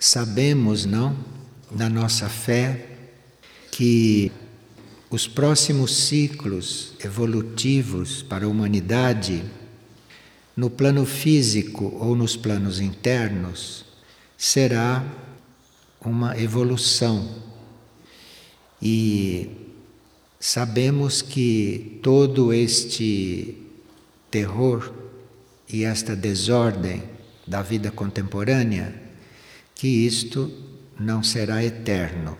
sabemos, não, na nossa fé, que os próximos ciclos evolutivos para a humanidade, no plano físico ou nos planos internos, será uma evolução. E sabemos que todo este terror e esta desordem da vida contemporânea, que isto não será eterno.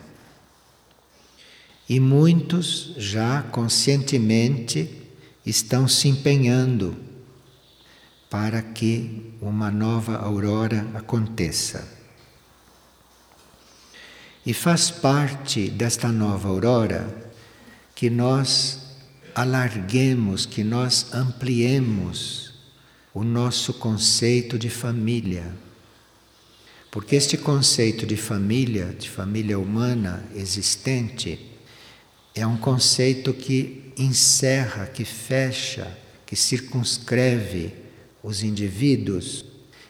E muitos já conscientemente estão se empenhando para que uma nova aurora aconteça. E faz parte desta nova aurora que nós alarguemos, que nós ampliemos o nosso conceito de família. Porque este conceito de família, de família humana existente, é um conceito que encerra, que fecha, que circunscreve os indivíduos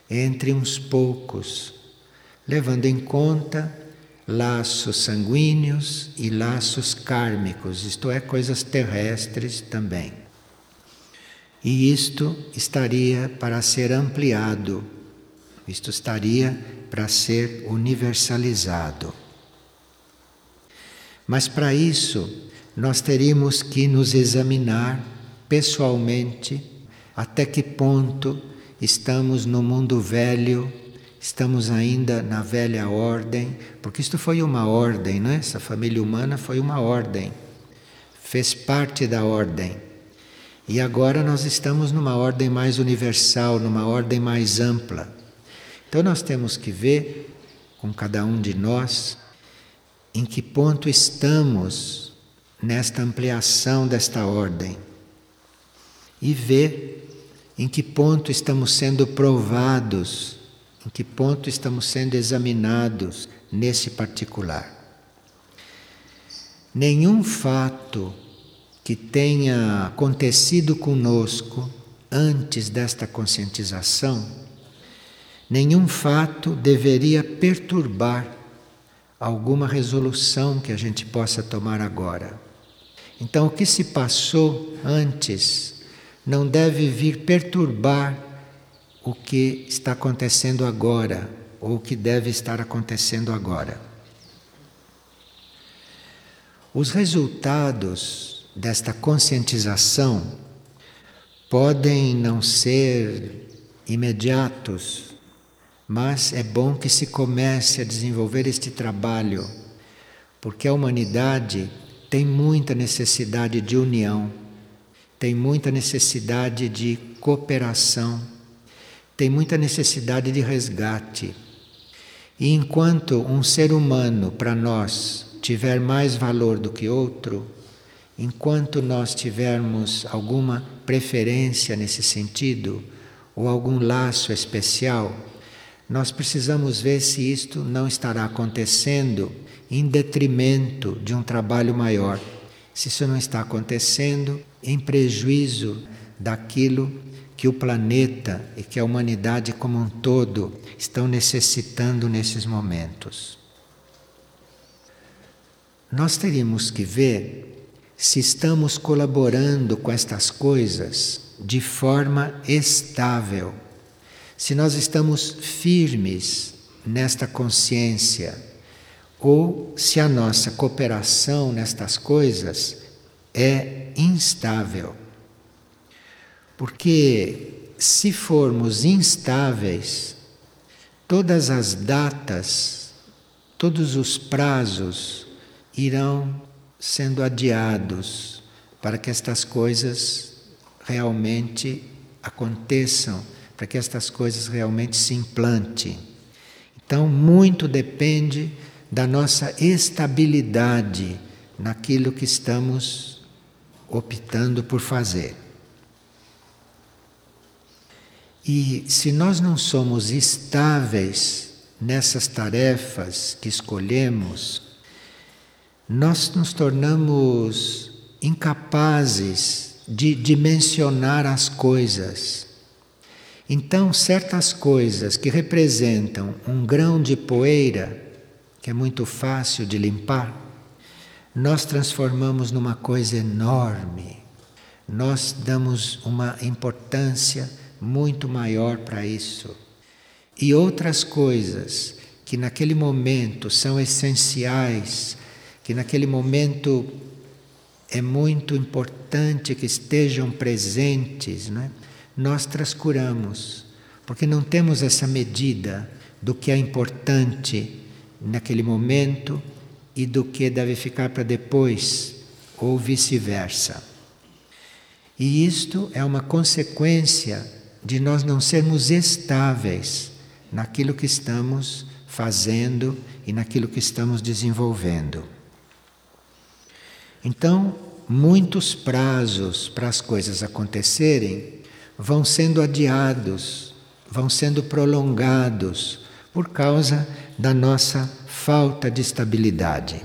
entre uns poucos, levando em conta laços sanguíneos e laços kármicos, isto é, coisas terrestres também. E isto estaria para ser ampliado, isto estaria para ser universalizado. Mas para isso, nós teríamos que nos examinar pessoalmente até que ponto estamos no mundo velho estamos ainda na velha ordem, porque isto foi uma ordem, não é? Essa família humana foi uma ordem, fez parte da ordem. E agora nós estamos numa ordem mais universal, numa ordem mais ampla. Então nós temos que ver com cada um de nós em que ponto estamos nesta ampliação desta ordem e ver em que ponto estamos sendo provados em que ponto estamos sendo examinados nesse particular? Nenhum fato que tenha acontecido conosco antes desta conscientização, nenhum fato deveria perturbar alguma resolução que a gente possa tomar agora. Então, o que se passou antes não deve vir perturbar o que está acontecendo agora ou o que deve estar acontecendo agora. Os resultados desta conscientização podem não ser imediatos, mas é bom que se comece a desenvolver este trabalho, porque a humanidade tem muita necessidade de união, tem muita necessidade de cooperação tem muita necessidade de resgate. E enquanto um ser humano para nós tiver mais valor do que outro, enquanto nós tivermos alguma preferência nesse sentido, ou algum laço especial, nós precisamos ver se isto não estará acontecendo em detrimento de um trabalho maior. Se isso não está acontecendo em prejuízo daquilo que o planeta e que a humanidade como um todo estão necessitando nesses momentos. Nós teríamos que ver se estamos colaborando com estas coisas de forma estável, se nós estamos firmes nesta consciência ou se a nossa cooperação nestas coisas é instável. Porque se formos instáveis, todas as datas, todos os prazos irão sendo adiados para que estas coisas realmente aconteçam, para que estas coisas realmente se implantem. Então, muito depende da nossa estabilidade naquilo que estamos optando por fazer. E se nós não somos estáveis nessas tarefas que escolhemos, nós nos tornamos incapazes de dimensionar as coisas. Então, certas coisas que representam um grão de poeira, que é muito fácil de limpar, nós transformamos numa coisa enorme. Nós damos uma importância muito maior para isso. E outras coisas que naquele momento são essenciais, que naquele momento é muito importante que estejam presentes, não é? Nós trascuramos, porque não temos essa medida do que é importante naquele momento e do que deve ficar para depois, ou vice-versa. E isto é uma consequência de nós não sermos estáveis naquilo que estamos fazendo e naquilo que estamos desenvolvendo. Então, muitos prazos para as coisas acontecerem vão sendo adiados, vão sendo prolongados por causa da nossa falta de estabilidade.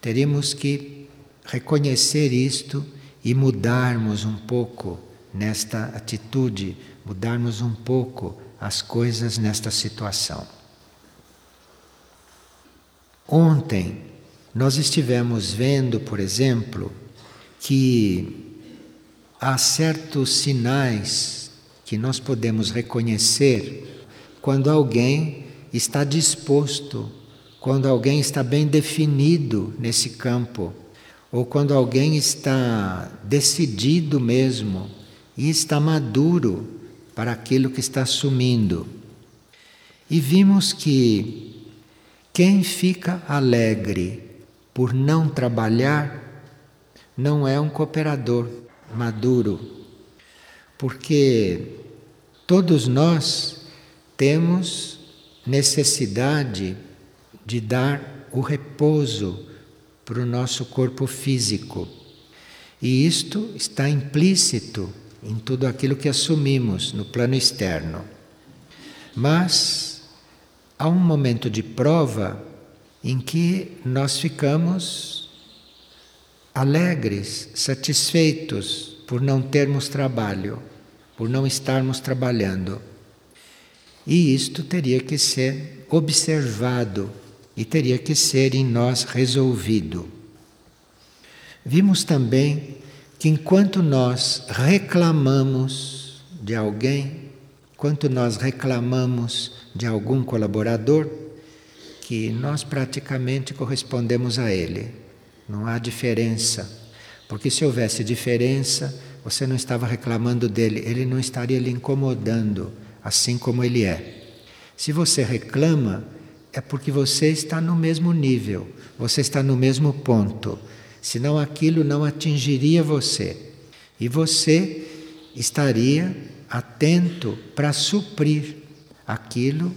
Teríamos que reconhecer isto e mudarmos um pouco nesta atitude, mudarmos um pouco as coisas nesta situação. Ontem nós estivemos vendo, por exemplo, que há certos sinais que nós podemos reconhecer quando alguém está disposto, quando alguém está bem definido nesse campo, ou quando alguém está decidido mesmo e está maduro para aquilo que está assumindo. E vimos que quem fica alegre por não trabalhar não é um cooperador maduro, porque todos nós temos necessidade de dar o repouso para o nosso corpo físico. E isto está implícito em tudo aquilo que assumimos no plano externo. Mas há um momento de prova em que nós ficamos alegres, satisfeitos por não termos trabalho, por não estarmos trabalhando. E isto teria que ser observado e teria que ser em nós resolvido. Vimos também que enquanto nós reclamamos de alguém, enquanto nós reclamamos de algum colaborador, que nós praticamente correspondemos a ele. Não há diferença. Porque se houvesse diferença, você não estava reclamando dele, ele não estaria lhe incomodando, assim como ele é. Se você reclama, é porque você está no mesmo nível, você está no mesmo ponto. Senão aquilo não atingiria você. E você estaria atento para suprir aquilo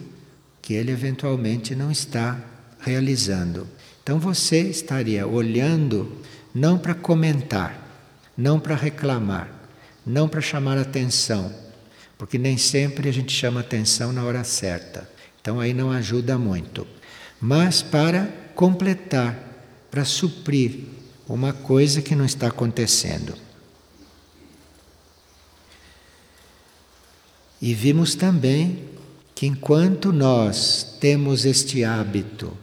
que ele eventualmente não está realizando. Então você estaria olhando não para comentar, não para reclamar, não para chamar atenção, porque nem sempre a gente chama atenção na hora certa. Então aí não ajuda muito. Mas para completar, para suprir uma coisa que não está acontecendo. E vimos também que enquanto nós temos este hábito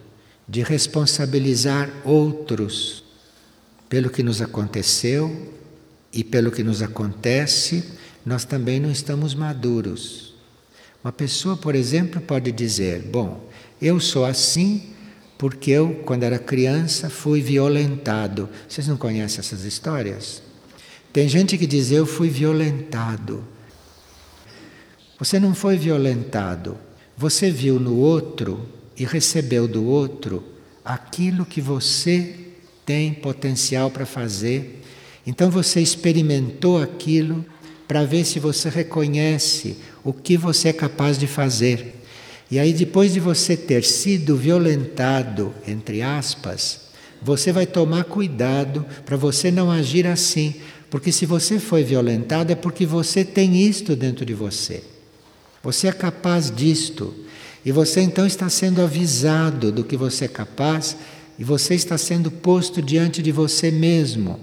de responsabilizar outros pelo que nos aconteceu e pelo que nos acontece, nós também não estamos maduros. Uma pessoa, por exemplo, pode dizer: Bom, eu sou assim porque eu, quando era criança, fui violentado. Vocês não conhecem essas histórias? Tem gente que diz: Eu fui violentado. Você não foi violentado, você viu no outro e recebeu do outro aquilo que você tem potencial para fazer. Então você experimentou aquilo para ver se você reconhece o que você é capaz de fazer. E aí, depois de você ter sido violentado, entre aspas, você vai tomar cuidado para você não agir assim. Porque se você foi violentado é porque você tem isto dentro de você. Você é capaz disto. E você então está sendo avisado do que você é capaz e você está sendo posto diante de você mesmo.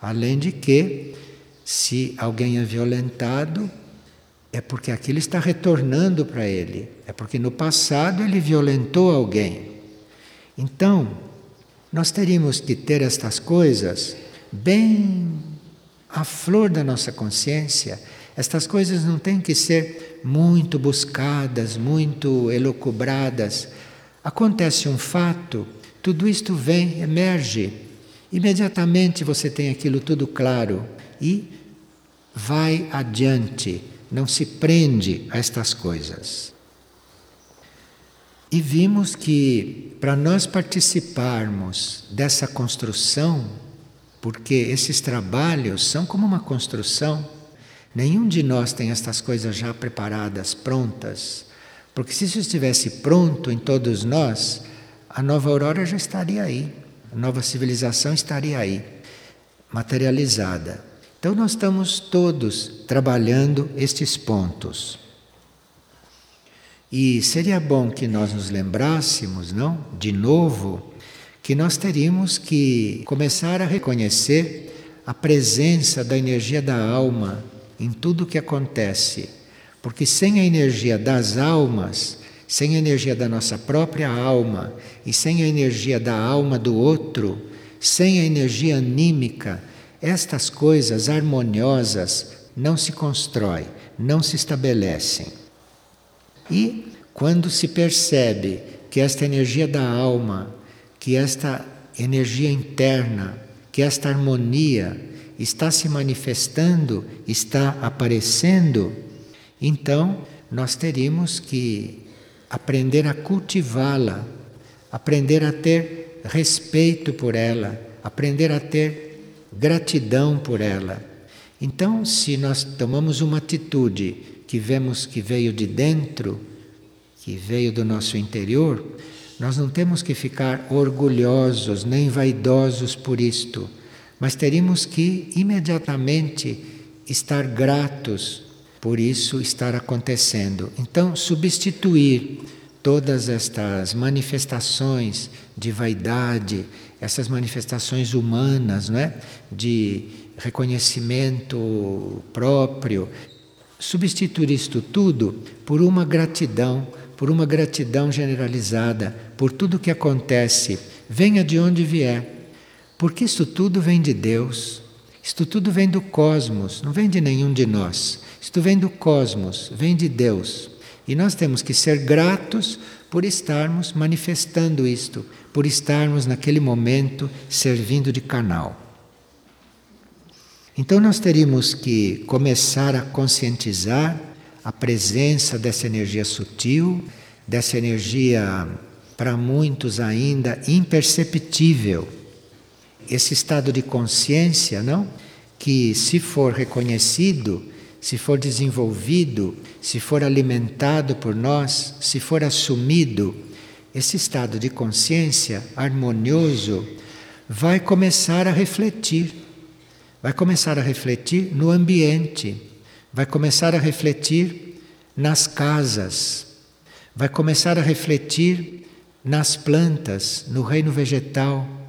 Além de que, se alguém é violentado, é porque aquilo está retornando para ele. É porque no passado ele violentou alguém. Então, nós teríamos que ter estas coisas bem à flor da nossa consciência. Estas coisas não têm que ser muito buscadas, muito elocubradas. Acontece um fato, tudo isto vem, emerge. Imediatamente você tem aquilo tudo claro e vai adiante não se prende a estas coisas. E vimos que para nós participarmos dessa construção, porque esses trabalhos são como uma construção, nenhum de nós tem estas coisas já preparadas, prontas, porque se isso estivesse pronto em todos nós, a nova aurora já estaria aí, a nova civilização estaria aí, materializada. Então, nós estamos todos trabalhando estes pontos. E seria bom que nós nos lembrássemos, não? De novo, que nós teríamos que começar a reconhecer a presença da energia da alma em tudo o que acontece. Porque sem a energia das almas, sem a energia da nossa própria alma e sem a energia da alma do outro, sem a energia anímica, estas coisas harmoniosas não se constroem, não se estabelecem. E quando se percebe que esta energia da alma, que esta energia interna, que esta harmonia está se manifestando, está aparecendo, então nós teríamos que aprender a cultivá-la, aprender a ter respeito por ela, aprender a ter gratidão por ela. Então, se nós tomamos uma atitude que vemos que veio de dentro, que veio do nosso interior, nós não temos que ficar orgulhosos nem vaidosos por isto, mas teríamos que imediatamente estar gratos por isso estar acontecendo. Então, substituir todas estas manifestações de vaidade, essas manifestações humanas, não é? de reconhecimento próprio, substituir isto tudo por uma gratidão, por uma gratidão generalizada, por tudo que acontece, venha de onde vier, porque isto tudo vem de Deus, isto tudo vem do cosmos, não vem de nenhum de nós, isto vem do cosmos, vem de Deus. E nós temos que ser gratos por estarmos manifestando isto, por estarmos naquele momento servindo de canal. Então nós teríamos que começar a conscientizar a presença dessa energia sutil, dessa energia para muitos ainda imperceptível. Esse estado de consciência, não? Que se for reconhecido, se for desenvolvido, se for alimentado por nós, se for assumido, esse estado de consciência harmonioso vai começar a refletir. Vai começar a refletir no ambiente, vai começar a refletir nas casas, vai começar a refletir nas plantas, no reino vegetal,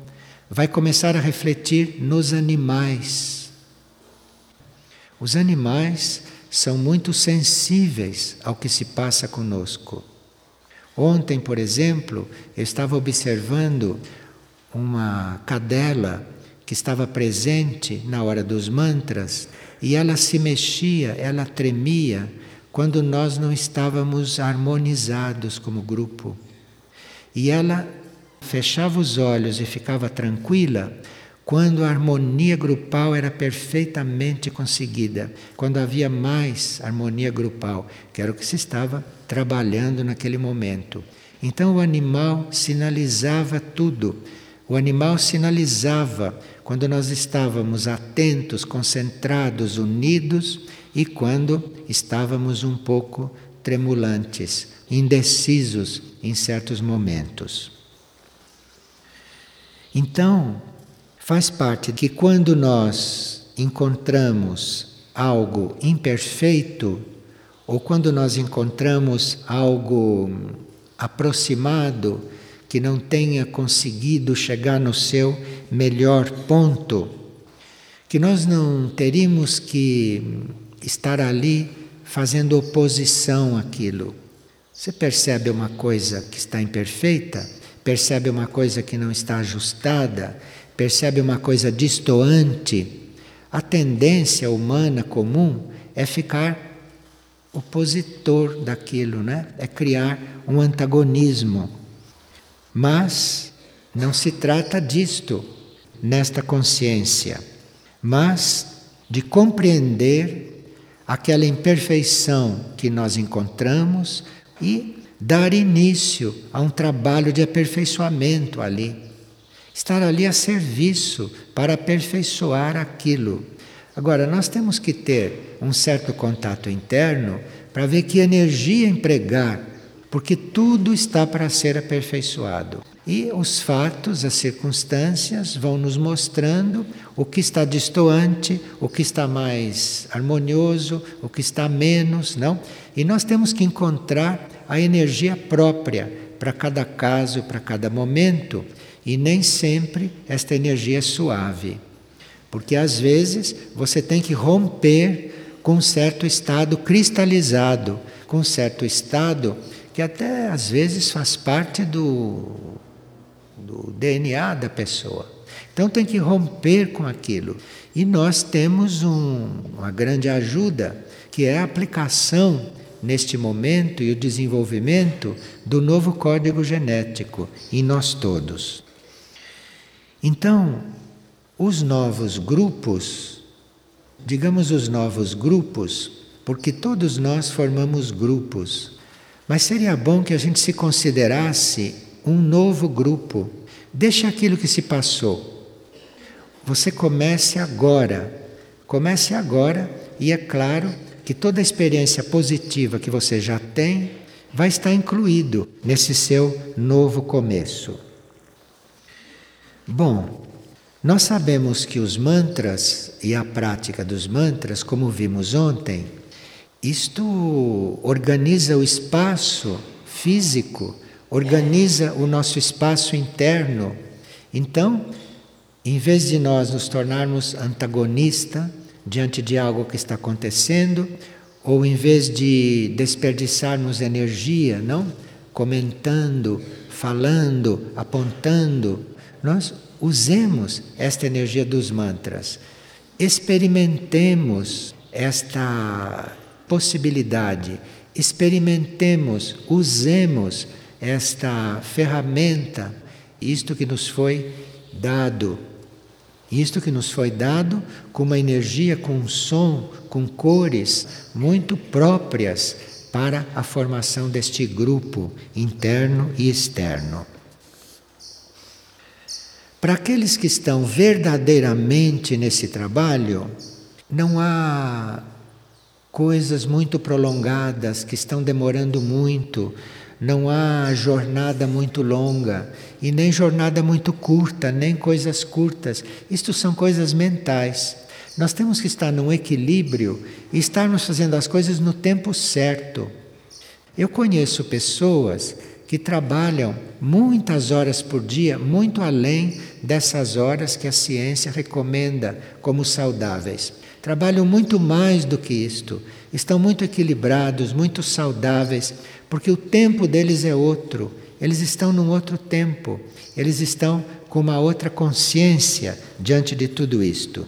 vai começar a refletir nos animais os animais são muito sensíveis ao que se passa conosco. Ontem, por exemplo, eu estava observando uma cadela que estava presente na hora dos mantras e ela se mexia, ela tremia quando nós não estávamos harmonizados como grupo. E ela fechava os olhos e ficava tranquila quando a harmonia grupal era perfeitamente conseguida, quando havia mais harmonia grupal, que era o que se estava trabalhando naquele momento. Então o animal sinalizava tudo. O animal sinalizava quando nós estávamos atentos, concentrados, unidos e quando estávamos um pouco tremulantes, indecisos em certos momentos. Então, faz parte que quando nós encontramos algo imperfeito, ou quando nós encontramos algo aproximado que não tenha conseguido chegar no seu melhor ponto, que nós não teríamos que estar ali fazendo oposição àquilo. Você percebe uma coisa que está imperfeita, percebe uma coisa que não está ajustada, percebe uma coisa distoante. A tendência humana comum é ficar opositor daquilo, né? É criar um antagonismo. Mas não se trata disto nesta consciência, mas de compreender aquela imperfeição que nós encontramos e dar início a um trabalho de aperfeiçoamento ali. Estar ali a serviço para aperfeiçoar aquilo. Agora, nós temos que ter um certo contato interno para ver que energia empregar, porque tudo está para ser aperfeiçoado. E os fatos, as circunstâncias vão nos mostrando o que está distoante, o que está mais harmonioso, o que está menos, não? E nós temos que encontrar a energia própria para cada caso, para cada momento, e nem sempre esta energia é suave. Porque às vezes você tem que romper com um certo estado cristalizado, com um certo estado que até às vezes faz parte do do DNA da pessoa. Então tem que romper com aquilo. E nós temos um, uma grande ajuda, que é a aplicação neste momento e o desenvolvimento do novo código genético em nós todos. Então, os novos grupos, digamos os novos grupos, porque todos nós formamos grupos, mas seria bom que a gente se considerasse um novo grupo. Deixe aquilo que se passou. Você comece agora. Comece agora e é claro que toda a experiência positiva que você já tem vai estar incluído nesse seu novo começo. Bom, nós sabemos que os mantras e a prática dos mantras, como vimos ontem, isto organiza o espaço físico organiza o nosso espaço interno. Então, em vez de nós nos tornarmos antagonista diante de algo que está acontecendo, ou em vez de desperdiçarmos energia, não? Comentando, falando, apontando, nós usemos esta energia dos mantras. Experimentemos esta possibilidade, experimentemos, usemos esta ferramenta, isto que nos foi dado. Isto que nos foi dado com uma energia, com um som, com cores muito próprias para a formação deste grupo interno e externo. Para aqueles que estão verdadeiramente nesse trabalho, não há coisas muito prolongadas que estão demorando muito não há jornada muito longa e nem jornada muito curta, nem coisas curtas. Isto são coisas mentais. Nós temos que estar num equilíbrio e estarmos fazendo as coisas no tempo certo. Eu conheço pessoas que trabalham muitas horas por dia, muito além dessas horas que a ciência recomenda como saudáveis. Trabalham muito mais do que isto, estão muito equilibrados, muito saudáveis, porque o tempo deles é outro, eles estão num outro tempo, eles estão com uma outra consciência diante de tudo isto.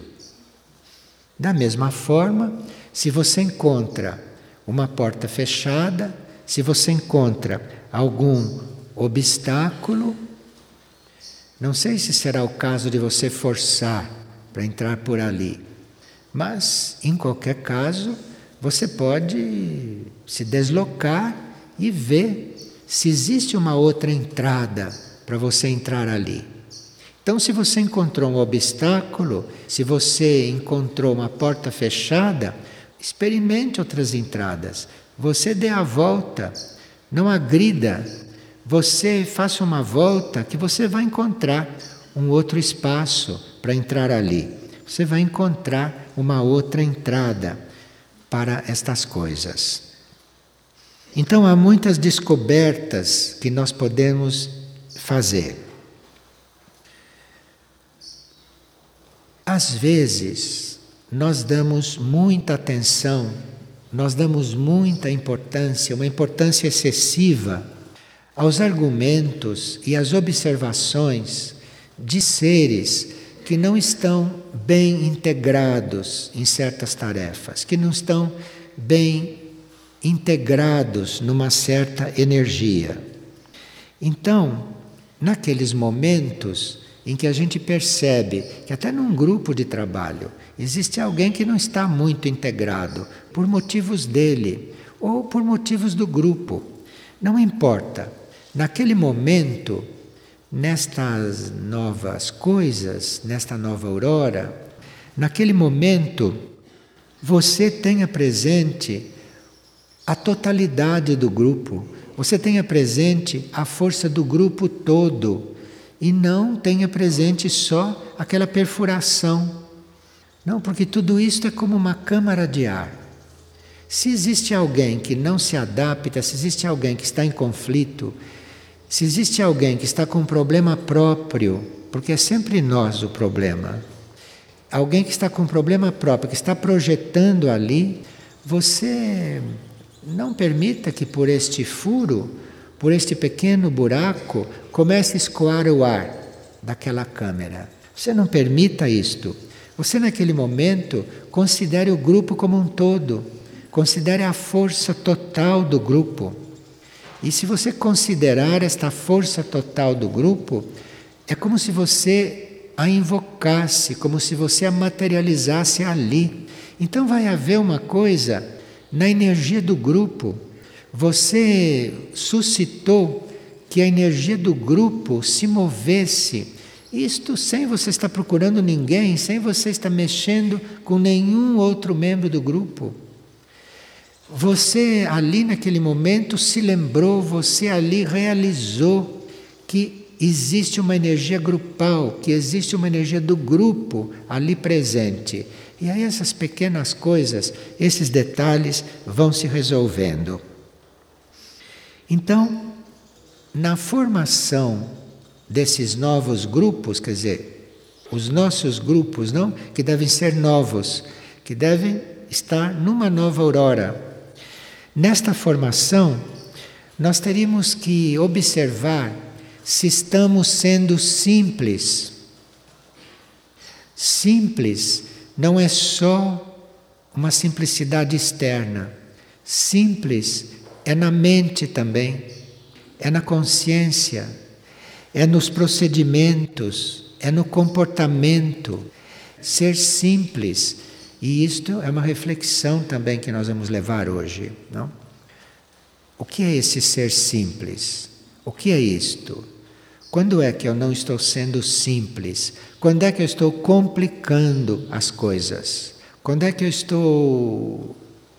Da mesma forma, se você encontra uma porta fechada, se você encontra algum obstáculo, não sei se será o caso de você forçar para entrar por ali, mas em qualquer caso, você pode se deslocar e ver se existe uma outra entrada para você entrar ali. Então, se você encontrou um obstáculo, se você encontrou uma porta fechada, experimente outras entradas. Você dê a volta, não agrida. Você faça uma volta que você vai encontrar um outro espaço para entrar ali. Você vai encontrar uma outra entrada para estas coisas. Então há muitas descobertas que nós podemos fazer. Às vezes, nós damos muita atenção nós damos muita importância, uma importância excessiva, aos argumentos e às observações de seres que não estão bem integrados em certas tarefas, que não estão bem integrados numa certa energia. Então, naqueles momentos em que a gente percebe que até num grupo de trabalho existe alguém que não está muito integrado por motivos dele ou por motivos do grupo, não importa. Naquele momento, nestas novas coisas, nesta nova aurora, naquele momento, você tenha presente a totalidade do grupo, você tenha presente a força do grupo todo e não tenha presente só aquela perfuração. Não, porque tudo isto é como uma câmara de ar. Se existe alguém que não se adapta, se existe alguém que está em conflito, se existe alguém que está com um problema próprio, porque é sempre nós o problema, alguém que está com um problema próprio, que está projetando ali, você não permita que por este furo, por este pequeno buraco, comece a escoar o ar daquela câmera. Você não permita isto. Você, naquele momento, considere o grupo como um todo, considere a força total do grupo. E se você considerar esta força total do grupo, é como se você a invocasse, como se você a materializasse ali. Então vai haver uma coisa na energia do grupo. Você suscitou que a energia do grupo se movesse. Isto sem você estar procurando ninguém, sem você estar mexendo com nenhum outro membro do grupo. Você ali naquele momento se lembrou, você ali realizou que existe uma energia grupal, que existe uma energia do grupo ali presente. E aí essas pequenas coisas, esses detalhes vão se resolvendo. Então, na formação desses novos grupos, quer dizer, os nossos grupos, não, que devem ser novos, que devem estar numa nova aurora. Nesta formação, nós teríamos que observar se estamos sendo simples. Simples não é só uma simplicidade externa. Simples é na mente também, é na consciência, é nos procedimentos, é no comportamento. Ser simples. E isto é uma reflexão também que nós vamos levar hoje. Não? O que é esse ser simples? O que é isto? Quando é que eu não estou sendo simples? Quando é que eu estou complicando as coisas? Quando é que eu estou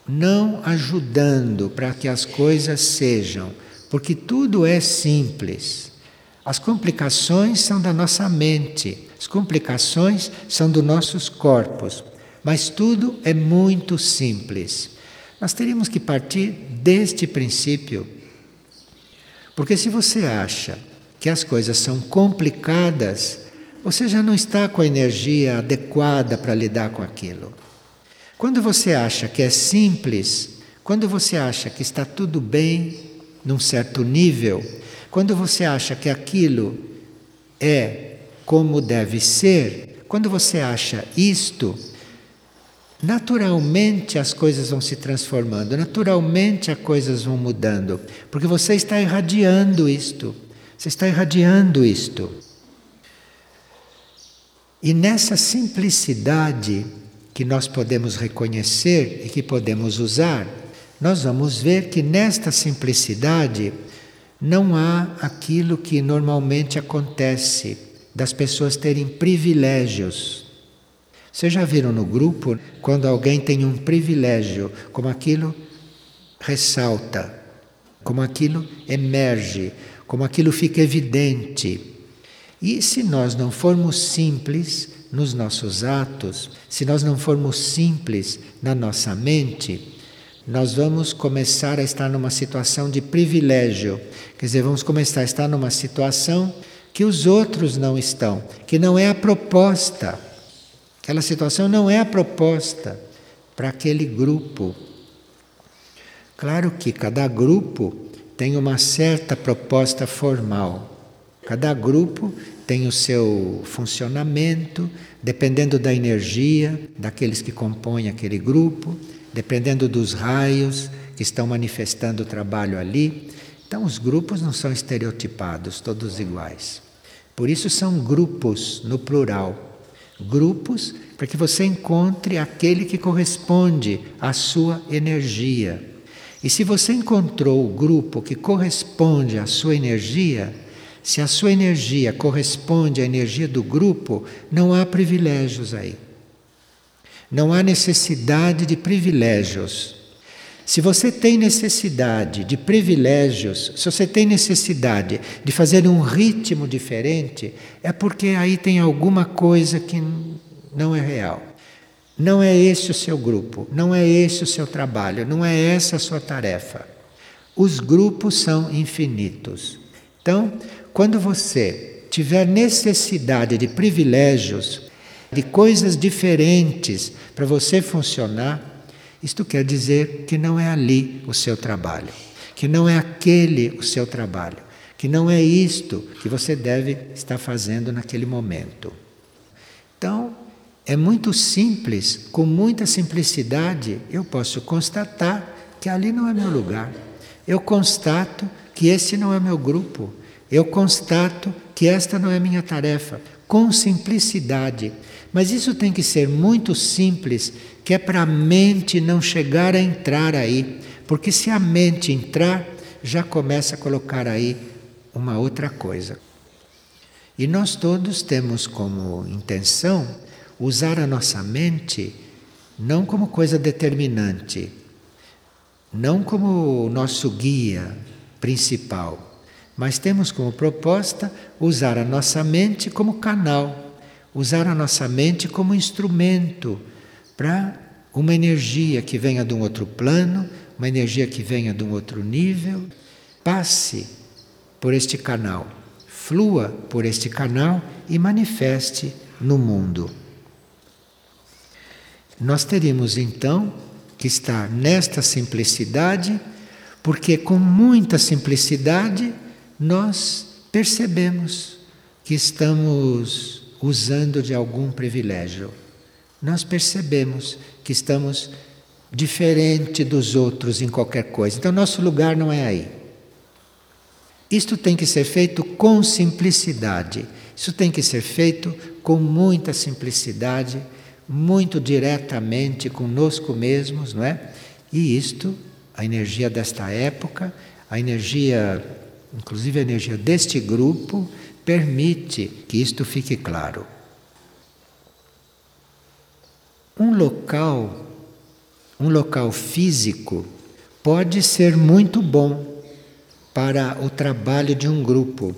não ajudando para que as coisas sejam? Porque tudo é simples. As complicações são da nossa mente, as complicações são dos nossos corpos, mas tudo é muito simples. Nós teríamos que partir deste princípio. Porque se você acha que as coisas são complicadas, você já não está com a energia adequada para lidar com aquilo. Quando você acha que é simples, quando você acha que está tudo bem num certo nível, quando você acha que aquilo é como deve ser, quando você acha isto, naturalmente as coisas vão se transformando, naturalmente as coisas vão mudando, porque você está irradiando isto. Você está irradiando isto. E nessa simplicidade que nós podemos reconhecer e que podemos usar, nós vamos ver que nesta simplicidade não há aquilo que normalmente acontece das pessoas terem privilégios. Vocês já viram no grupo quando alguém tem um privilégio, como aquilo ressalta, como aquilo emerge, como aquilo fica evidente. E se nós não formos simples nos nossos atos, se nós não formos simples na nossa mente, nós vamos começar a estar numa situação de privilégio. Quer dizer, vamos começar a estar numa situação que os outros não estão, que não é a proposta. Aquela situação não é a proposta para aquele grupo. Claro que cada grupo tem uma certa proposta formal. Cada grupo tem o seu funcionamento, dependendo da energia daqueles que compõem aquele grupo, dependendo dos raios que estão manifestando o trabalho ali. Então, os grupos não são estereotipados, todos iguais. Por isso, são grupos no plural. Grupos para que você encontre aquele que corresponde à sua energia. E se você encontrou o grupo que corresponde à sua energia, se a sua energia corresponde à energia do grupo, não há privilégios aí. Não há necessidade de privilégios. Se você tem necessidade de privilégios, se você tem necessidade de fazer um ritmo diferente, é porque aí tem alguma coisa que não é real. Não é esse o seu grupo, não é esse o seu trabalho, não é essa a sua tarefa. Os grupos são infinitos. Então, quando você tiver necessidade de privilégios, de coisas diferentes para você funcionar, isto quer dizer que não é ali o seu trabalho, que não é aquele o seu trabalho, que não é isto que você deve estar fazendo naquele momento. Então, é muito simples, com muita simplicidade, eu posso constatar que ali não é meu lugar. Eu constato que esse não é meu grupo. Eu constato que esta não é minha tarefa, com simplicidade. Mas isso tem que ser muito simples, que é para a mente não chegar a entrar aí. Porque se a mente entrar, já começa a colocar aí uma outra coisa. E nós todos temos como intenção usar a nossa mente não como coisa determinante, não como o nosso guia principal mas temos como proposta usar a nossa mente como canal, usar a nossa mente como instrumento para uma energia que venha de um outro plano, uma energia que venha de um outro nível, passe por este canal, flua por este canal e manifeste no mundo. Nós teríamos então que estar nesta simplicidade, porque com muita simplicidade nós percebemos que estamos usando de algum privilégio. Nós percebemos que estamos diferente dos outros em qualquer coisa. Então, nosso lugar não é aí. Isto tem que ser feito com simplicidade. Isso tem que ser feito com muita simplicidade, muito diretamente conosco mesmos, não é? E isto, a energia desta época, a energia inclusive a energia deste grupo, permite que isto fique claro. Um local, um local físico, pode ser muito bom para o trabalho de um grupo.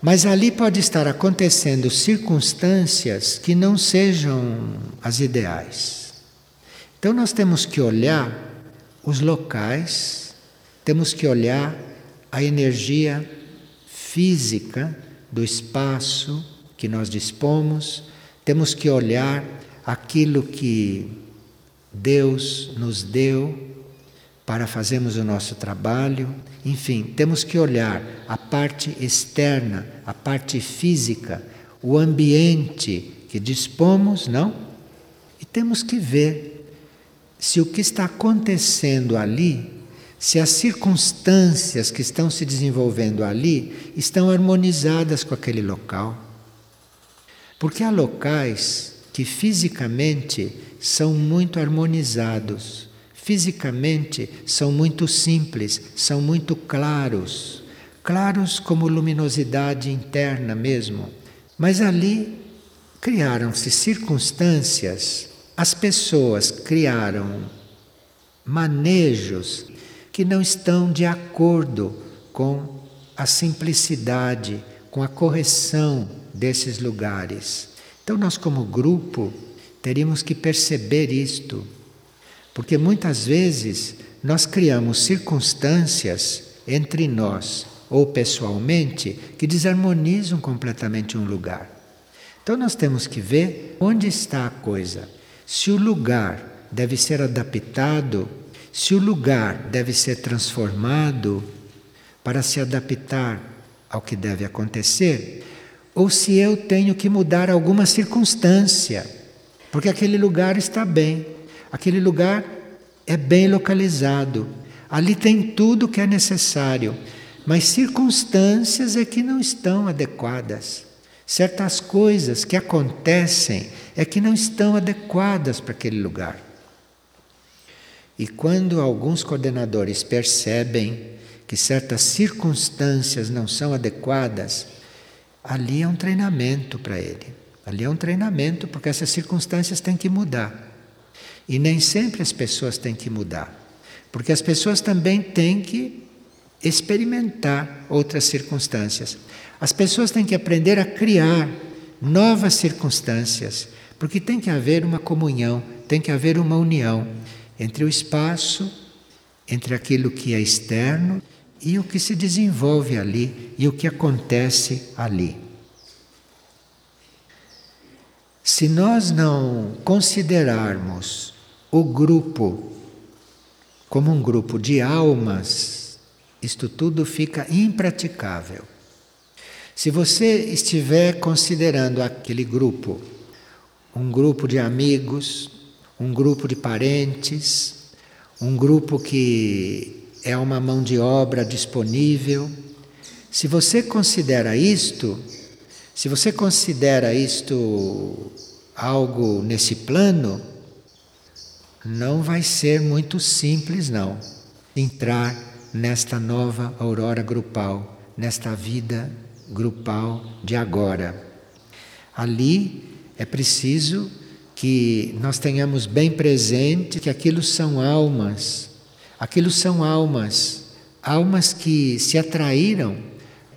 Mas ali pode estar acontecendo circunstâncias que não sejam as ideais. Então nós temos que olhar os locais, temos que olhar a energia física do espaço que nós dispomos, temos que olhar aquilo que Deus nos deu para fazermos o nosso trabalho. Enfim, temos que olhar a parte externa, a parte física, o ambiente que dispomos, não? E temos que ver se o que está acontecendo ali se as circunstâncias que estão se desenvolvendo ali estão harmonizadas com aquele local. Porque há locais que fisicamente são muito harmonizados, fisicamente são muito simples, são muito claros, claros como luminosidade interna mesmo. Mas ali criaram-se circunstâncias, as pessoas criaram manejos que não estão de acordo com a simplicidade, com a correção desses lugares. Então, nós, como grupo, teríamos que perceber isto, porque muitas vezes nós criamos circunstâncias entre nós ou pessoalmente que desarmonizam completamente um lugar. Então, nós temos que ver onde está a coisa. Se o lugar deve ser adaptado se o lugar deve ser transformado para se adaptar ao que deve acontecer, ou se eu tenho que mudar alguma circunstância, porque aquele lugar está bem, aquele lugar é bem localizado, ali tem tudo o que é necessário, mas circunstâncias é que não estão adequadas. Certas coisas que acontecem é que não estão adequadas para aquele lugar. E quando alguns coordenadores percebem que certas circunstâncias não são adequadas, ali é um treinamento para ele. Ali é um treinamento porque essas circunstâncias têm que mudar. E nem sempre as pessoas têm que mudar, porque as pessoas também têm que experimentar outras circunstâncias. As pessoas têm que aprender a criar novas circunstâncias, porque tem que haver uma comunhão, tem que haver uma união entre o espaço, entre aquilo que é externo e o que se desenvolve ali e o que acontece ali. Se nós não considerarmos o grupo como um grupo de almas, isto tudo fica impraticável. Se você estiver considerando aquele grupo um grupo de amigos, um grupo de parentes, um grupo que é uma mão de obra disponível. Se você considera isto, se você considera isto algo nesse plano, não vai ser muito simples não entrar nesta nova aurora grupal, nesta vida grupal de agora. Ali é preciso que nós tenhamos bem presente que aquilo são almas, aquilo são almas, almas que se atraíram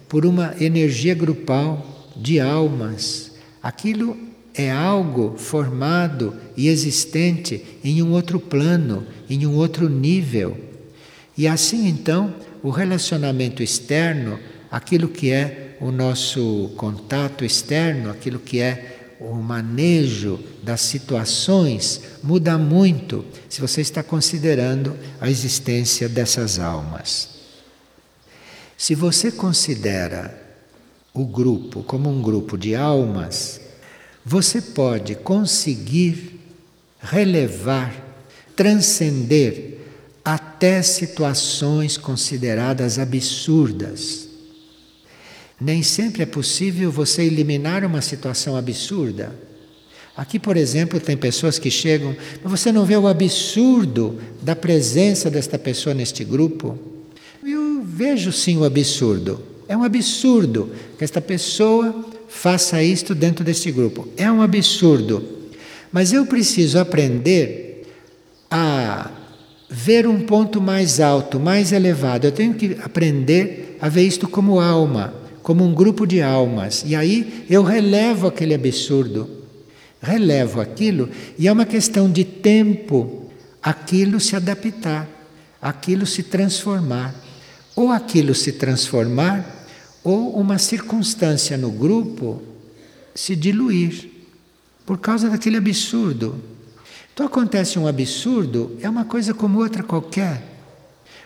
por uma energia grupal de almas. Aquilo é algo formado e existente em um outro plano, em um outro nível. E assim então, o relacionamento externo, aquilo que é o nosso contato externo, aquilo que é o manejo das situações muda muito se você está considerando a existência dessas almas. Se você considera o grupo como um grupo de almas, você pode conseguir relevar, transcender até situações consideradas absurdas nem sempre é possível você eliminar uma situação absurda. Aqui, por exemplo, tem pessoas que chegam, mas você não vê o absurdo da presença desta pessoa neste grupo? Eu vejo sim o absurdo. É um absurdo que esta pessoa faça isto dentro deste grupo. É um absurdo. Mas eu preciso aprender a ver um ponto mais alto, mais elevado. Eu tenho que aprender a ver isto como alma como um grupo de almas. E aí eu relevo aquele absurdo, relevo aquilo, e é uma questão de tempo aquilo se adaptar, aquilo se transformar. Ou aquilo se transformar, ou uma circunstância no grupo se diluir por causa daquele absurdo. Então acontece um absurdo, é uma coisa como outra qualquer.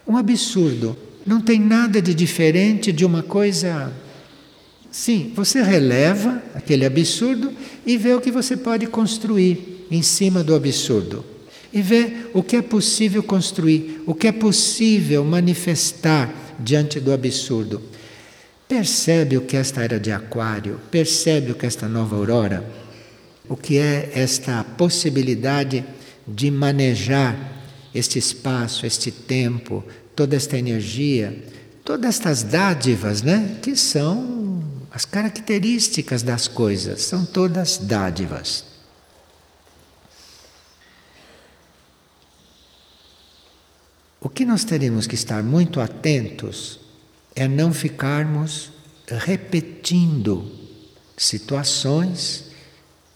Um absurdo não tem nada de diferente de uma coisa Sim, você releva aquele absurdo e vê o que você pode construir em cima do absurdo. E vê o que é possível construir, o que é possível manifestar diante do absurdo. Percebe o que é esta era de Aquário? Percebe o que é esta nova aurora? O que é esta possibilidade de manejar este espaço, este tempo, toda esta energia, todas estas dádivas, né, que são as características das coisas são todas dádivas. O que nós teremos que estar muito atentos é não ficarmos repetindo situações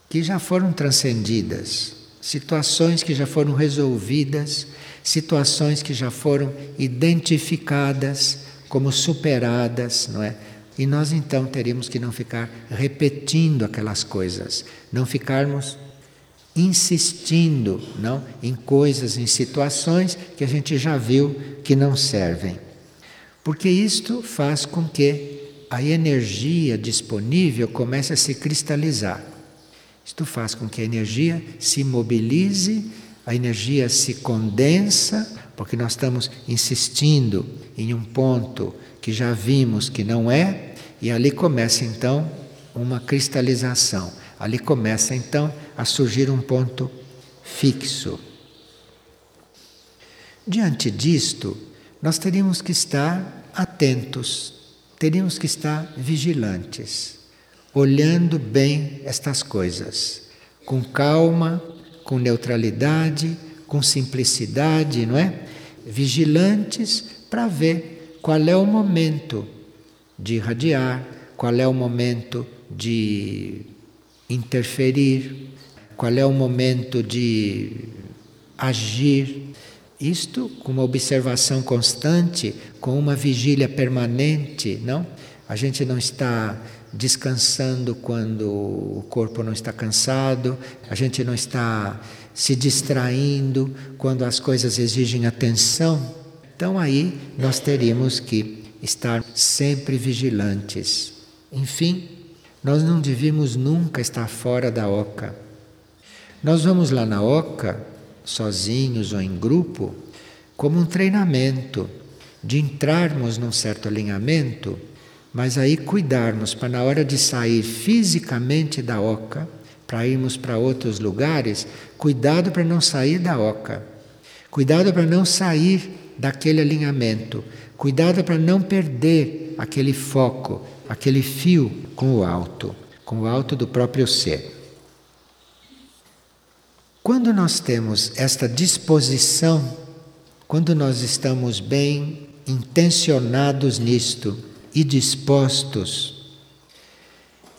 que já foram transcendidas, situações que já foram resolvidas, situações que já foram identificadas como superadas, não é? E nós então teríamos que não ficar repetindo aquelas coisas, não ficarmos insistindo, não, em coisas, em situações que a gente já viu que não servem. Porque isto faz com que a energia disponível comece a se cristalizar. Isto faz com que a energia se mobilize, a energia se condensa, porque nós estamos insistindo em um ponto que já vimos que não é, e ali começa então uma cristalização. Ali começa então a surgir um ponto fixo. Diante disto, nós teríamos que estar atentos, teríamos que estar vigilantes, olhando bem estas coisas, com calma, com neutralidade, com simplicidade, não é? Vigilantes para ver qual é o momento de irradiar, qual é o momento de interferir, qual é o momento de agir. Isto com uma observação constante, com uma vigília permanente, não? A gente não está descansando quando o corpo não está cansado, a gente não está se distraindo quando as coisas exigem atenção. Então aí nós teríamos que estar sempre vigilantes. Enfim, nós não devíamos nunca estar fora da oca. Nós vamos lá na oca, sozinhos ou em grupo, como um treinamento de entrarmos num certo alinhamento, mas aí cuidarmos para na hora de sair fisicamente da oca, para irmos para outros lugares, cuidado para não sair da oca. Cuidado para não sair daquele alinhamento. Cuidado para não perder aquele foco, aquele fio com o alto, com o alto do próprio ser. Quando nós temos esta disposição, quando nós estamos bem intencionados nisto e dispostos,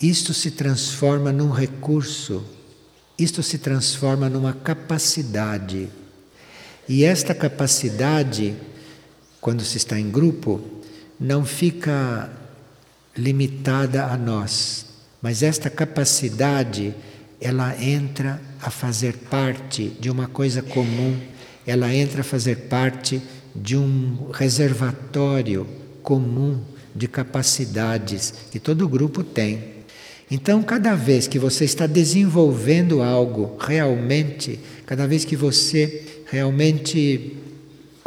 isto se transforma num recurso, isto se transforma numa capacidade. E esta capacidade, quando se está em grupo, não fica limitada a nós, mas esta capacidade ela entra a fazer parte de uma coisa comum, ela entra a fazer parte de um reservatório comum de capacidades que todo grupo tem. Então, cada vez que você está desenvolvendo algo realmente, cada vez que você realmente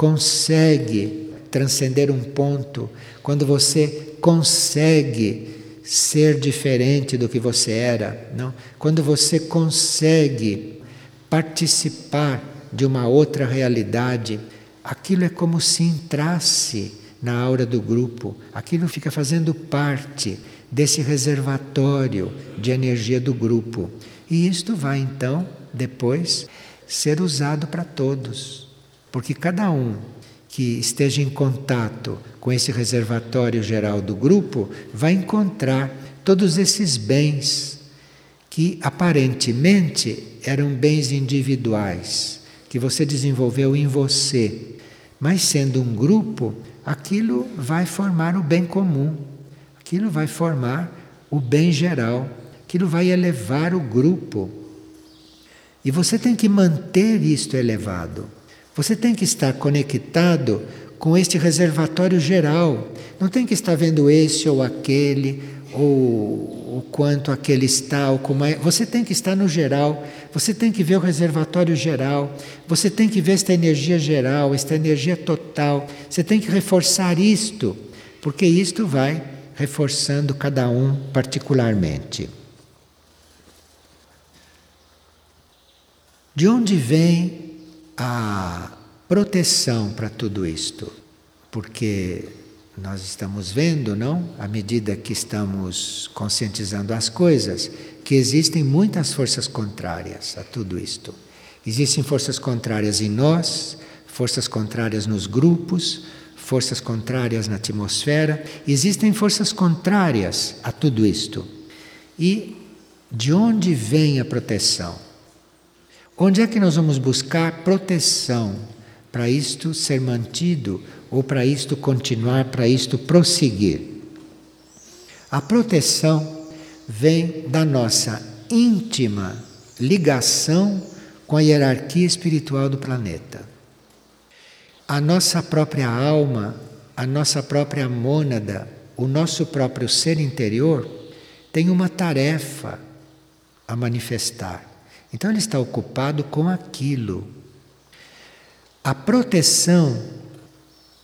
consegue transcender um ponto, quando você consegue ser diferente do que você era, não? Quando você consegue participar de uma outra realidade, aquilo é como se entrasse na aura do grupo, aquilo fica fazendo parte desse reservatório de energia do grupo. E isto vai então, depois, ser usado para todos, porque cada um que esteja em contato com esse reservatório geral do grupo vai encontrar todos esses bens que aparentemente eram bens individuais, que você desenvolveu em você. Mas sendo um grupo, aquilo vai formar o bem comum, aquilo vai formar o bem geral, aquilo vai elevar o grupo. E você tem que manter isto elevado. Você tem que estar conectado com este reservatório geral. Não tem que estar vendo esse ou aquele, ou o quanto aquele está, ou como é. Você tem que estar no geral. Você tem que ver o reservatório geral. Você tem que ver esta energia geral, esta energia total. Você tem que reforçar isto, porque isto vai reforçando cada um particularmente. De onde vem a proteção para tudo isto, porque nós estamos vendo, não, à medida que estamos conscientizando as coisas, que existem muitas forças contrárias a tudo isto. Existem forças contrárias em nós, forças contrárias nos grupos, forças contrárias na atmosfera, existem forças contrárias a tudo isto. E de onde vem a proteção? Onde é que nós vamos buscar proteção para isto ser mantido ou para isto continuar, para isto prosseguir? A proteção vem da nossa íntima ligação com a hierarquia espiritual do planeta. A nossa própria alma, a nossa própria mônada, o nosso próprio ser interior tem uma tarefa a manifestar. Então ele está ocupado com aquilo. A proteção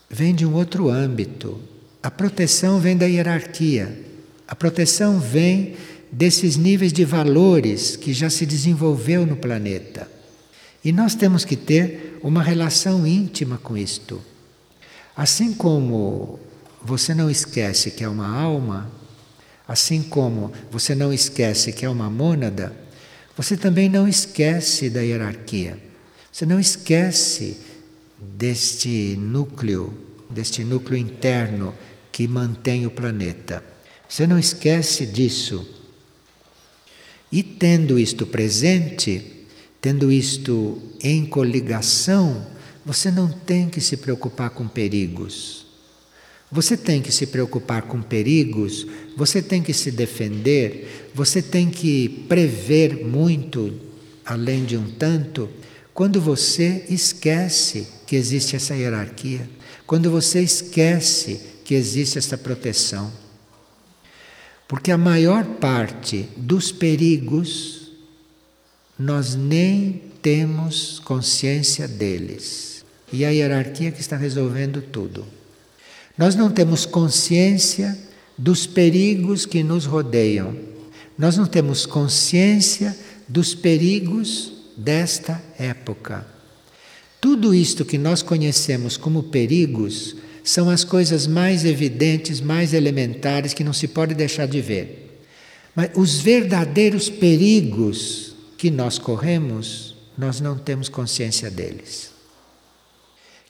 vem de um outro âmbito. A proteção vem da hierarquia. A proteção vem desses níveis de valores que já se desenvolveu no planeta. E nós temos que ter uma relação íntima com isto. Assim como você não esquece que é uma alma, assim como você não esquece que é uma mônada, você também não esquece da hierarquia. Você não esquece deste núcleo, deste núcleo interno que mantém o planeta. Você não esquece disso. E tendo isto presente, tendo isto em coligação, você não tem que se preocupar com perigos. Você tem que se preocupar com perigos, você tem que se defender, você tem que prever muito, além de um tanto, quando você esquece que existe essa hierarquia, quando você esquece que existe essa proteção. Porque a maior parte dos perigos nós nem temos consciência deles. E a hierarquia que está resolvendo tudo. Nós não temos consciência dos perigos que nos rodeiam. Nós não temos consciência dos perigos desta época. Tudo isto que nós conhecemos como perigos são as coisas mais evidentes, mais elementares que não se pode deixar de ver. Mas os verdadeiros perigos que nós corremos, nós não temos consciência deles.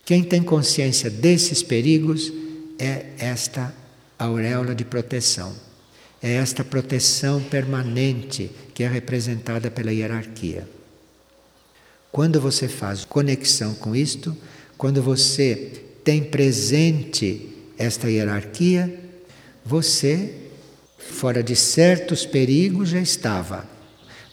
Quem tem consciência desses perigos é esta auréola de proteção. É esta proteção permanente que é representada pela hierarquia. Quando você faz conexão com isto, quando você tem presente esta hierarquia, você, fora de certos perigos, já estava.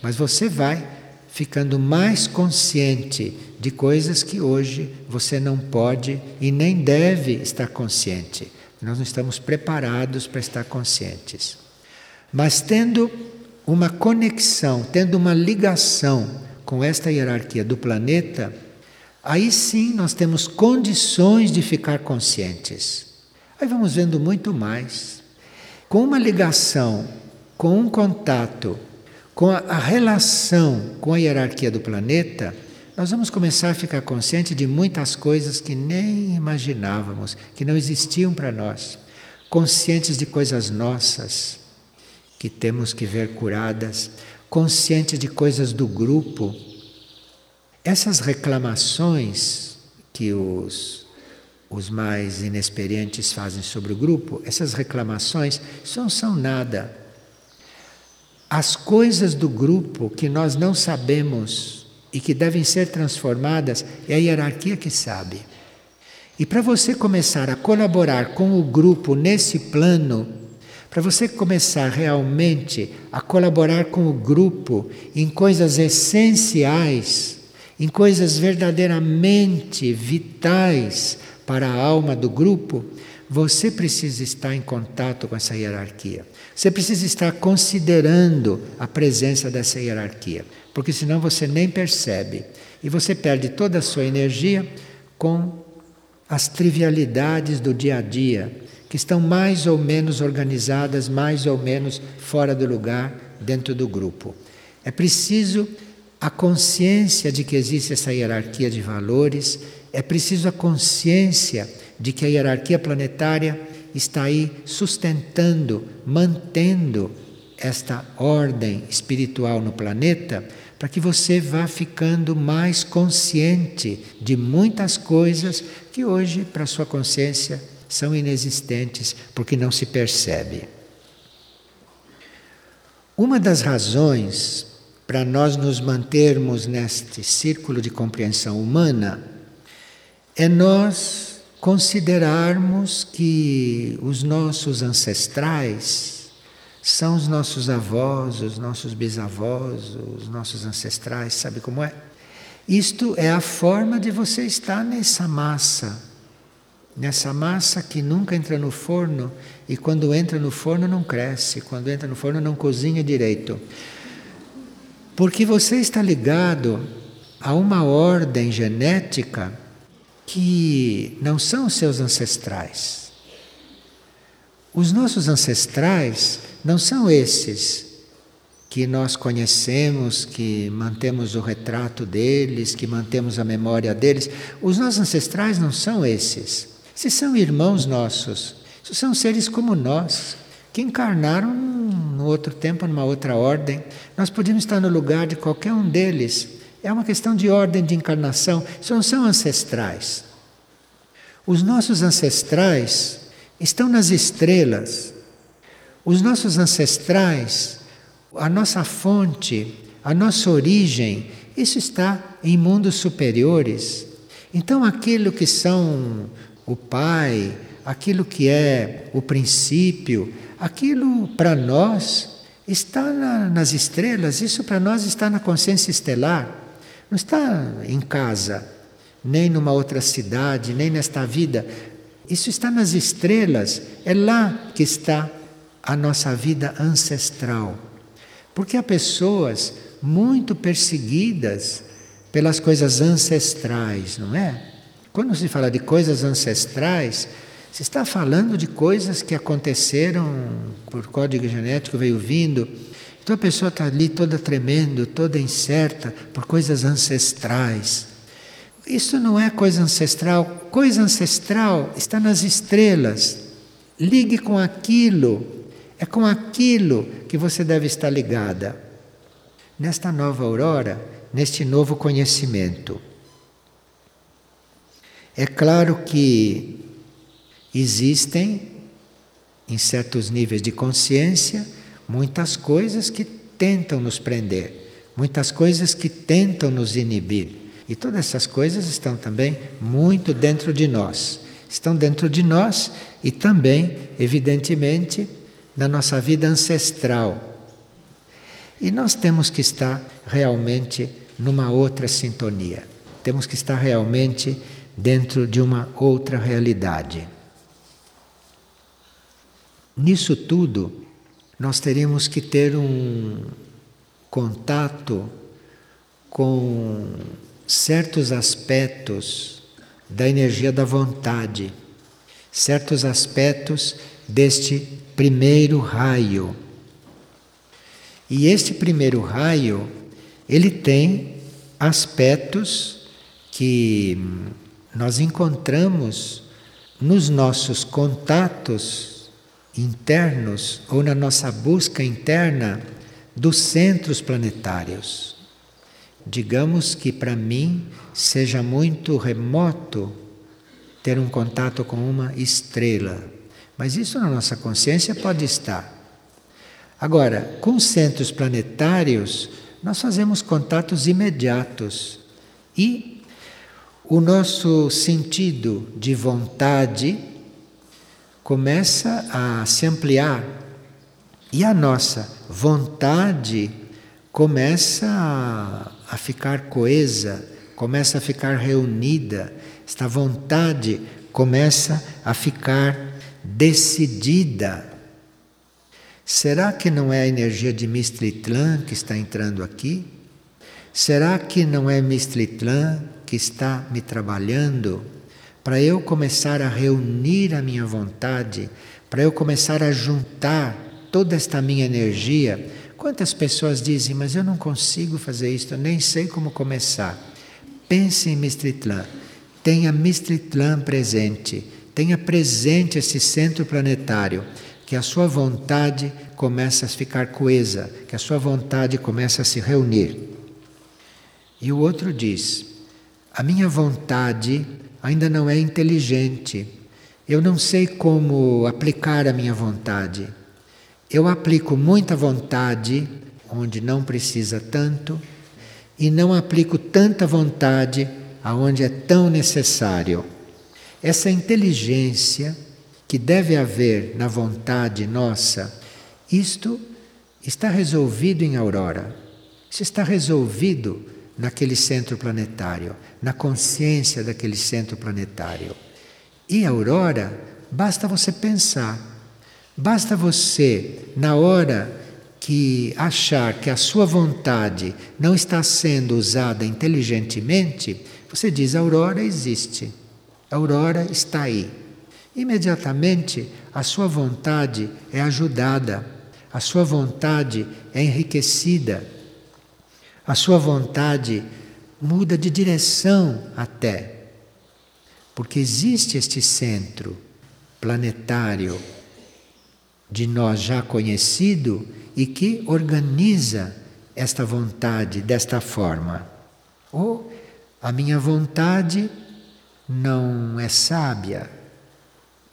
Mas você vai ficando mais consciente de coisas que hoje você não pode e nem deve estar consciente. Nós não estamos preparados para estar conscientes. Mas tendo uma conexão, tendo uma ligação com esta hierarquia do planeta, aí sim nós temos condições de ficar conscientes. Aí vamos vendo muito mais. Com uma ligação, com um contato, com a, relação com a hierarquia do planeta, nós vamos começar a ficar conscientes de muitas coisas que nem imaginávamos, que não existiam para nós. Conscientes de coisas nossas que temos que ver curadas, conscientes de coisas do grupo essas reclamações que os, os mais inexperientes fazem sobre o grupo, essas reclamações não são nada. As coisas do grupo que nós não sabemos e que devem ser transformadas é a hierarquia que sabe. E para você começar a colaborar com o grupo nesse plano, para você começar realmente a colaborar com o grupo em coisas essenciais em coisas verdadeiramente vitais para a alma do grupo, você precisa estar em contato com essa hierarquia. Você precisa estar considerando a presença dessa hierarquia, porque senão você nem percebe e você perde toda a sua energia com as trivialidades do dia a dia, que estão mais ou menos organizadas, mais ou menos fora do lugar dentro do grupo. É preciso a consciência de que existe essa hierarquia de valores, é preciso a consciência de que a hierarquia planetária está aí sustentando, mantendo esta ordem espiritual no planeta, para que você vá ficando mais consciente de muitas coisas que hoje, para sua consciência, são inexistentes, porque não se percebe. Uma das razões para nós nos mantermos neste círculo de compreensão humana, é nós considerarmos que os nossos ancestrais são os nossos avós, os nossos bisavós, os nossos ancestrais, sabe como é? Isto é a forma de você estar nessa massa, nessa massa que nunca entra no forno e quando entra no forno não cresce, quando entra no forno não cozinha direito. Porque você está ligado a uma ordem genética que não são seus ancestrais. Os nossos ancestrais não são esses que nós conhecemos, que mantemos o retrato deles, que mantemos a memória deles. Os nossos ancestrais não são esses. Se são irmãos nossos, são seres como nós, que encarnaram no outro tempo, numa outra ordem. Nós podíamos estar no lugar de qualquer um deles. É uma questão de ordem de encarnação. Isso não são ancestrais. Os nossos ancestrais estão nas estrelas. Os nossos ancestrais, a nossa fonte, a nossa origem, isso está em mundos superiores. Então, aquilo que são o Pai, aquilo que é o princípio, aquilo para nós está na, nas estrelas, isso para nós está na consciência estelar, não está em casa nem numa outra cidade, nem nesta vida. Isso está nas estrelas, é lá que está a nossa vida ancestral. Porque há pessoas muito perseguidas pelas coisas ancestrais, não é? Quando se fala de coisas ancestrais, se está falando de coisas que aconteceram por código genético, veio vindo. Então a pessoa está ali toda tremendo, toda incerta por coisas ancestrais. Isso não é coisa ancestral. Coisa ancestral está nas estrelas. Ligue com aquilo. É com aquilo que você deve estar ligada. Nesta nova aurora, neste novo conhecimento. É claro que existem, em certos níveis de consciência, muitas coisas que tentam nos prender, muitas coisas que tentam nos inibir. E todas essas coisas estão também muito dentro de nós. Estão dentro de nós e também, evidentemente, na nossa vida ancestral. E nós temos que estar realmente numa outra sintonia. Temos que estar realmente dentro de uma outra realidade. Nisso tudo, nós teríamos que ter um contato com certos aspectos da energia da vontade, certos aspectos deste primeiro raio. E este primeiro raio, ele tem aspectos que nós encontramos nos nossos contatos internos ou na nossa busca interna dos centros planetários. Digamos que para mim seja muito remoto ter um contato com uma estrela, mas isso na nossa consciência pode estar. Agora, com centros planetários, nós fazemos contatos imediatos e o nosso sentido de vontade começa a se ampliar e a nossa vontade começa a a ficar coesa, começa a ficar reunida, esta vontade começa a ficar decidida. Será que não é a energia de Mistritlan que está entrando aqui? Será que não é Mistritlan que está me trabalhando para eu começar a reunir a minha vontade, para eu começar a juntar toda esta minha energia? Quantas pessoas dizem, mas eu não consigo fazer isso, eu nem sei como começar. Pense em Mistritlan. Tenha Mistritlan presente. Tenha presente esse centro planetário. Que a sua vontade comece a ficar coesa, que a sua vontade comece a se reunir. E o outro diz: a minha vontade ainda não é inteligente. Eu não sei como aplicar a minha vontade. Eu aplico muita vontade onde não precisa tanto e não aplico tanta vontade aonde é tão necessário. Essa inteligência que deve haver na vontade nossa, Isto está resolvido em aurora. Isso está resolvido naquele centro planetário, na consciência daquele centro planetário. E aurora, basta você pensar, basta você, na hora que achar que a sua vontade não está sendo usada inteligentemente, você diz: a aurora existe, a aurora está aí. Imediatamente a sua vontade é ajudada, a sua vontade é enriquecida, a sua vontade muda de direção até. Porque existe este centro planetário de nós já conhecido e que organiza esta vontade desta forma. Ou a minha vontade não é sábia.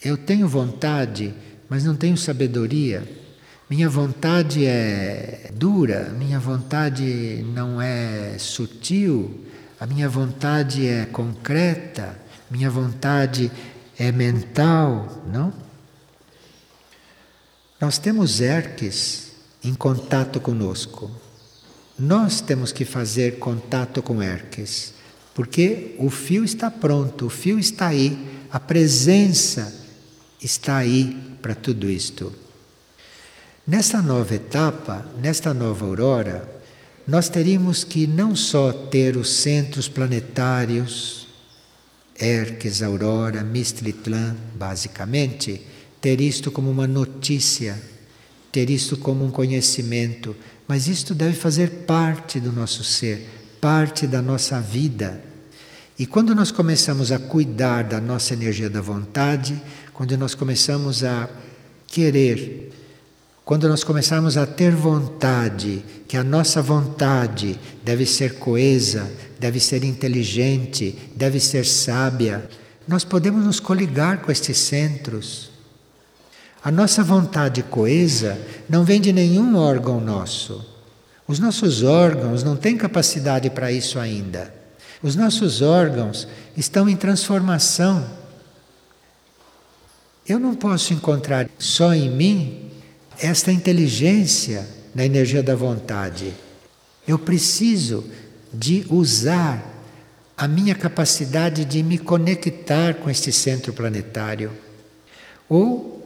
Eu tenho vontade, mas não tenho sabedoria. Minha vontade é dura, minha vontade não é sutil, a minha vontade é concreta, minha vontade é mental, não? Nós temos Erques em contato conosco. Nós temos que fazer contato com Erques, porque o fio está pronto, o fio está aí, a presença está aí para tudo isto. Nesta nova etapa, nesta nova aurora, nós teríamos que não só ter os centros planetários, Erques, Aurora, Mistritlan, basicamente, ter isto como uma notícia, ter isto como um conhecimento, mas isto deve fazer parte do nosso ser, parte da nossa vida. E quando nós começamos a cuidar da nossa energia da vontade, quando nós começamos a querer quando nós começarmos a ter vontade, que a nossa vontade deve ser coesa, deve ser inteligente, deve ser sábia, nós podemos nos coligar com estes centros. A nossa vontade coesa não vem de nenhum órgão nosso. Os nossos órgãos não têm capacidade para isso ainda. Os nossos órgãos estão em transformação. Eu não posso encontrar só em mim esta inteligência na energia da vontade. Eu preciso de usar a minha capacidade de me conectar com este centro planetário. Ou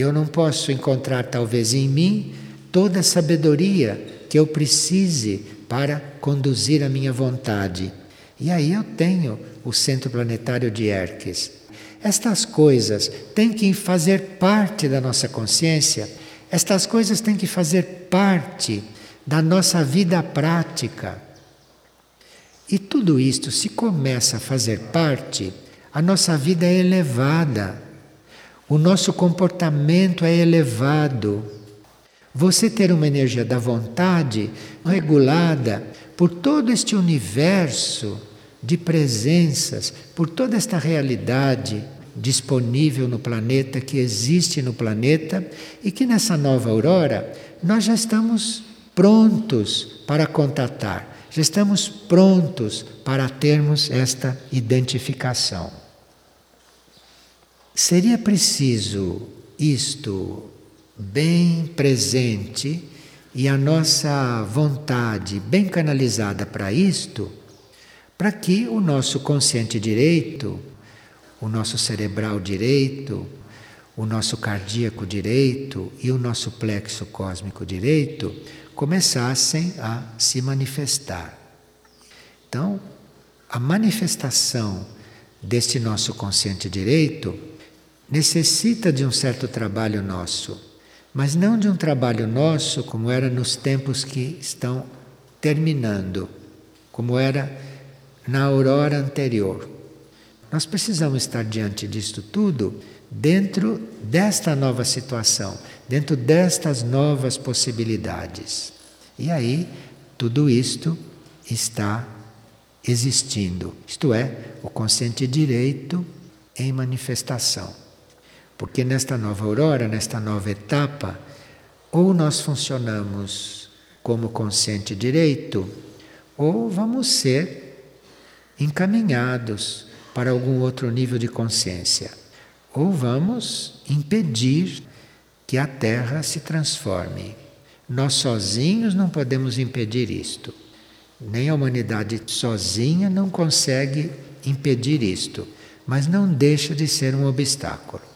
eu não posso encontrar, talvez, em mim toda a sabedoria que eu precise para conduzir a minha vontade. E aí eu tenho o centro planetário de Herques. Estas coisas têm que fazer parte da nossa consciência estas coisas têm que fazer parte da nossa vida prática. E tudo isto, se começa a fazer parte, a nossa vida é elevada, o nosso comportamento é elevado. Você ter uma energia da vontade regulada por todo este universo de presenças, por toda esta realidade disponível no planeta, que existe no planeta e que nessa nova aurora nós já estamos prontos para contatar, já estamos prontos para termos esta identificação. Seria preciso isto bem presente e a nossa vontade bem canalizada para isto, para que o nosso consciente direito o nosso cerebral direito, o nosso cardíaco direito e o nosso plexo cósmico direito começassem a se manifestar. Então, a manifestação deste nosso consciente direito necessita de um certo trabalho nosso, mas não de um trabalho nosso como era nos tempos que estão terminando, como era na aurora anterior. Nós precisamos estar diante disto tudo dentro desta nova situação, dentro destas novas possibilidades. E aí, tudo isto está existindo, isto é, o consciente direito em manifestação. Porque nesta nova aurora, nesta nova etapa, ou nós funcionamos como consciente direito, ou vamos ser encaminhados para algum outro nível de consciência. Ou vamos impedir que a Terra se transforme. Nós sozinhos não podemos impedir isto. Nem a humanidade sozinha não consegue impedir isto, mas não deixa de ser um obstáculo.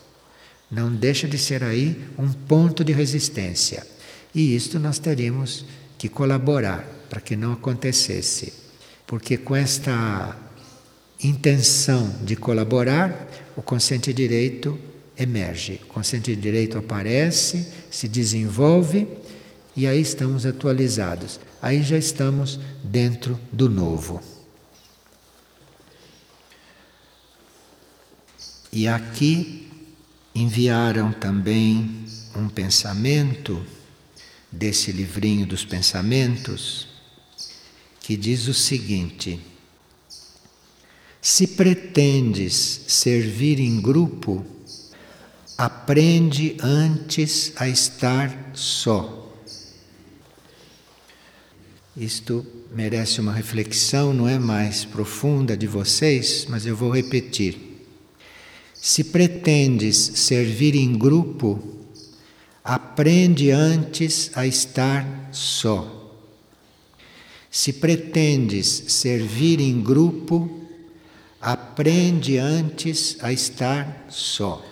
Não deixa de ser aí um ponto de resistência. E isto nós teríamos que colaborar para que não acontecesse. Porque com esta intenção de colaborar, o consciente direito emerge. O consciente direito aparece, se desenvolve e aí estamos atualizados. Aí já estamos dentro do novo. E aqui enviaram também um pensamento desse livrinho dos pensamentos que diz o seguinte: Se pretendes servir em grupo, aprende antes a estar só. Isto merece uma reflexão, não é mais profunda de vocês, mas eu vou repetir. Se pretendes servir em grupo, aprende antes a estar só. Se pretendes servir em grupo, aprende antes a estar só.